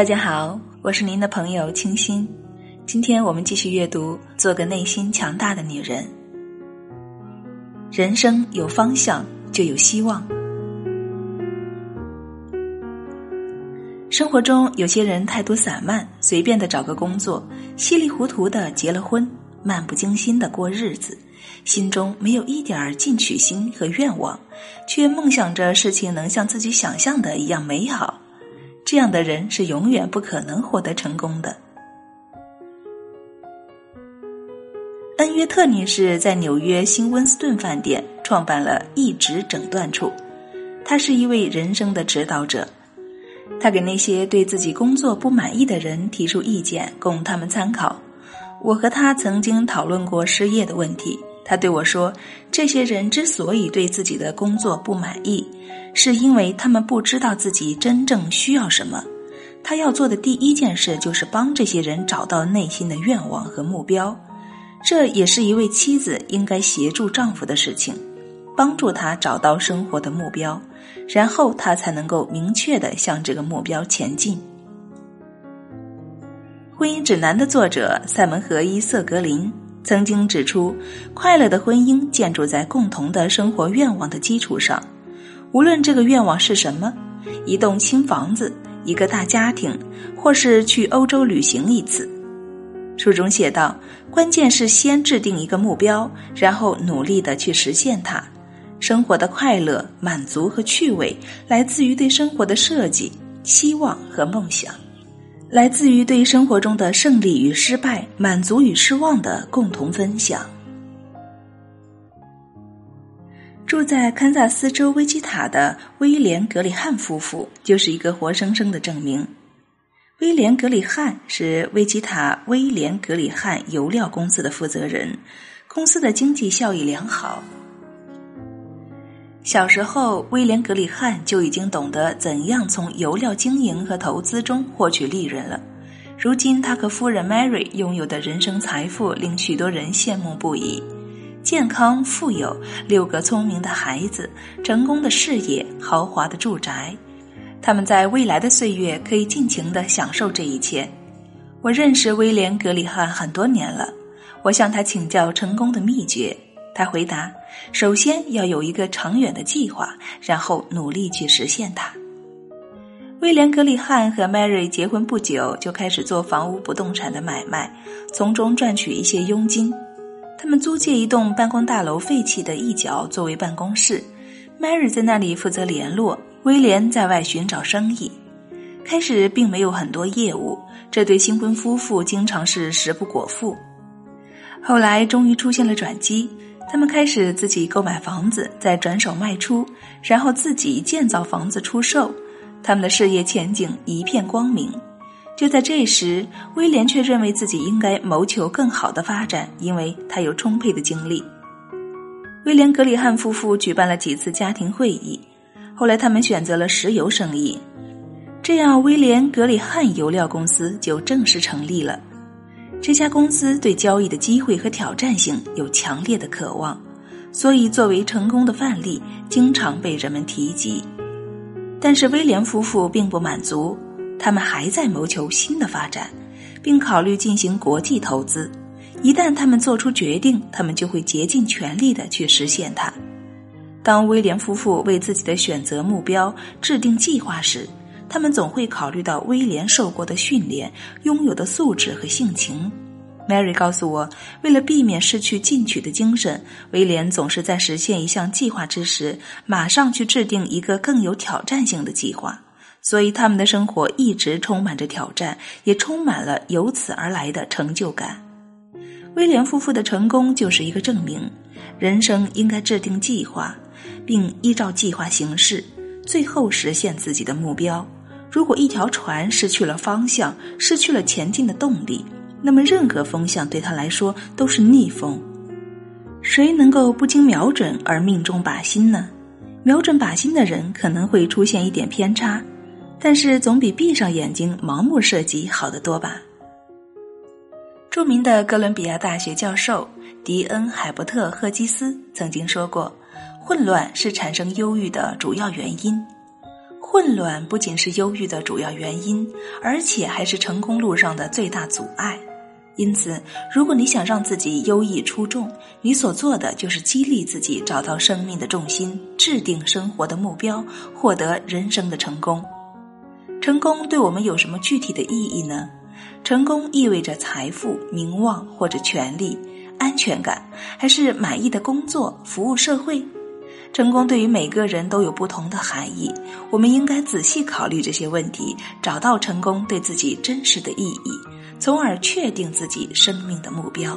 大家好，我是您的朋友清新。今天我们继续阅读《做个内心强大的女人》。人生有方向就有希望。生活中有些人态度散漫，随便的找个工作，稀里糊涂的结了婚，漫不经心的过日子，心中没有一点进取心和愿望，却梦想着事情能像自己想象的一样美好。这样的人是永远不可能获得成功的。恩约特女士在纽约新温斯顿饭店创办了一直诊断处，她是一位人生的指导者。她给那些对自己工作不满意的人提出意见，供他们参考。我和他曾经讨论过失业的问题。他对我说：“这些人之所以对自己的工作不满意，是因为他们不知道自己真正需要什么。他要做的第一件事就是帮这些人找到内心的愿望和目标。这也是一位妻子应该协助丈夫的事情，帮助他找到生活的目标，然后他才能够明确的向这个目标前进。”《婚姻指南》的作者塞门和伊瑟格林。曾经指出，快乐的婚姻建筑在共同的生活愿望的基础上，无论这个愿望是什么，一栋新房子、一个大家庭，或是去欧洲旅行一次。书中写道：“关键是先制定一个目标，然后努力的去实现它。生活的快乐、满足和趣味，来自于对生活的设计、希望和梦想。”来自于对生活中的胜利与失败、满足与失望的共同分享。住在堪萨斯州威基塔的威廉·格里汉夫妇就是一个活生生的证明。威廉·格里汉是威基塔威廉·格里汉油料公司的负责人，公司的经济效益良好。小时候，威廉·格里汉就已经懂得怎样从油料经营和投资中获取利润了。如今，他和夫人 Mary 拥有的人生财富令许多人羡慕不已：健康、富有、六个聪明的孩子、成功的事业、豪华的住宅。他们在未来的岁月可以尽情的享受这一切。我认识威廉·格里汉很多年了，我向他请教成功的秘诀。他回答：“首先要有一个长远的计划，然后努力去实现它。”威廉·格里汉和 Mary 结婚不久就开始做房屋不动产的买卖，从中赚取一些佣金。他们租借一栋办公大楼废弃的一角作为办公室，Mary 在那里负责联络，威廉在外寻找生意。开始并没有很多业务，这对新婚夫妇经常是食不果腹。后来终于出现了转机。他们开始自己购买房子，再转手卖出，然后自己建造房子出售。他们的事业前景一片光明。就在这时，威廉却认为自己应该谋求更好的发展，因为他有充沛的精力。威廉·格里汉夫妇举办了几次家庭会议，后来他们选择了石油生意，这样威廉·格里汉油料公司就正式成立了。这家公司对交易的机会和挑战性有强烈的渴望，所以作为成功的范例，经常被人们提及。但是威廉夫妇并不满足，他们还在谋求新的发展，并考虑进行国际投资。一旦他们做出决定，他们就会竭尽全力的去实现它。当威廉夫妇为自己的选择目标制定计划时，他们总会考虑到威廉受过的训练、拥有的素质和性情。Mary 告诉我，为了避免失去进取的精神，威廉总是在实现一项计划之时，马上去制定一个更有挑战性的计划。所以，他们的生活一直充满着挑战，也充满了由此而来的成就感。威廉夫妇的成功就是一个证明：人生应该制定计划，并依照计划行事，最后实现自己的目标。如果一条船失去了方向，失去了前进的动力，那么任何风向对他来说都是逆风。谁能够不经瞄准而命中靶心呢？瞄准靶心的人可能会出现一点偏差，但是总比闭上眼睛盲目射击好得多吧。著名的哥伦比亚大学教授迪恩·海伯特·赫基斯曾经说过：“混乱是产生忧郁的主要原因。”混乱不仅是忧郁的主要原因，而且还是成功路上的最大阻碍。因此，如果你想让自己优异出众，你所做的就是激励自己找到生命的重心，制定生活的目标，获得人生的成功。成功对我们有什么具体的意义呢？成功意味着财富、名望或者权利、安全感，还是满意的工作、服务社会？成功对于每个人都有不同的含义，我们应该仔细考虑这些问题，找到成功对自己真实的意义，从而确定自己生命的目标。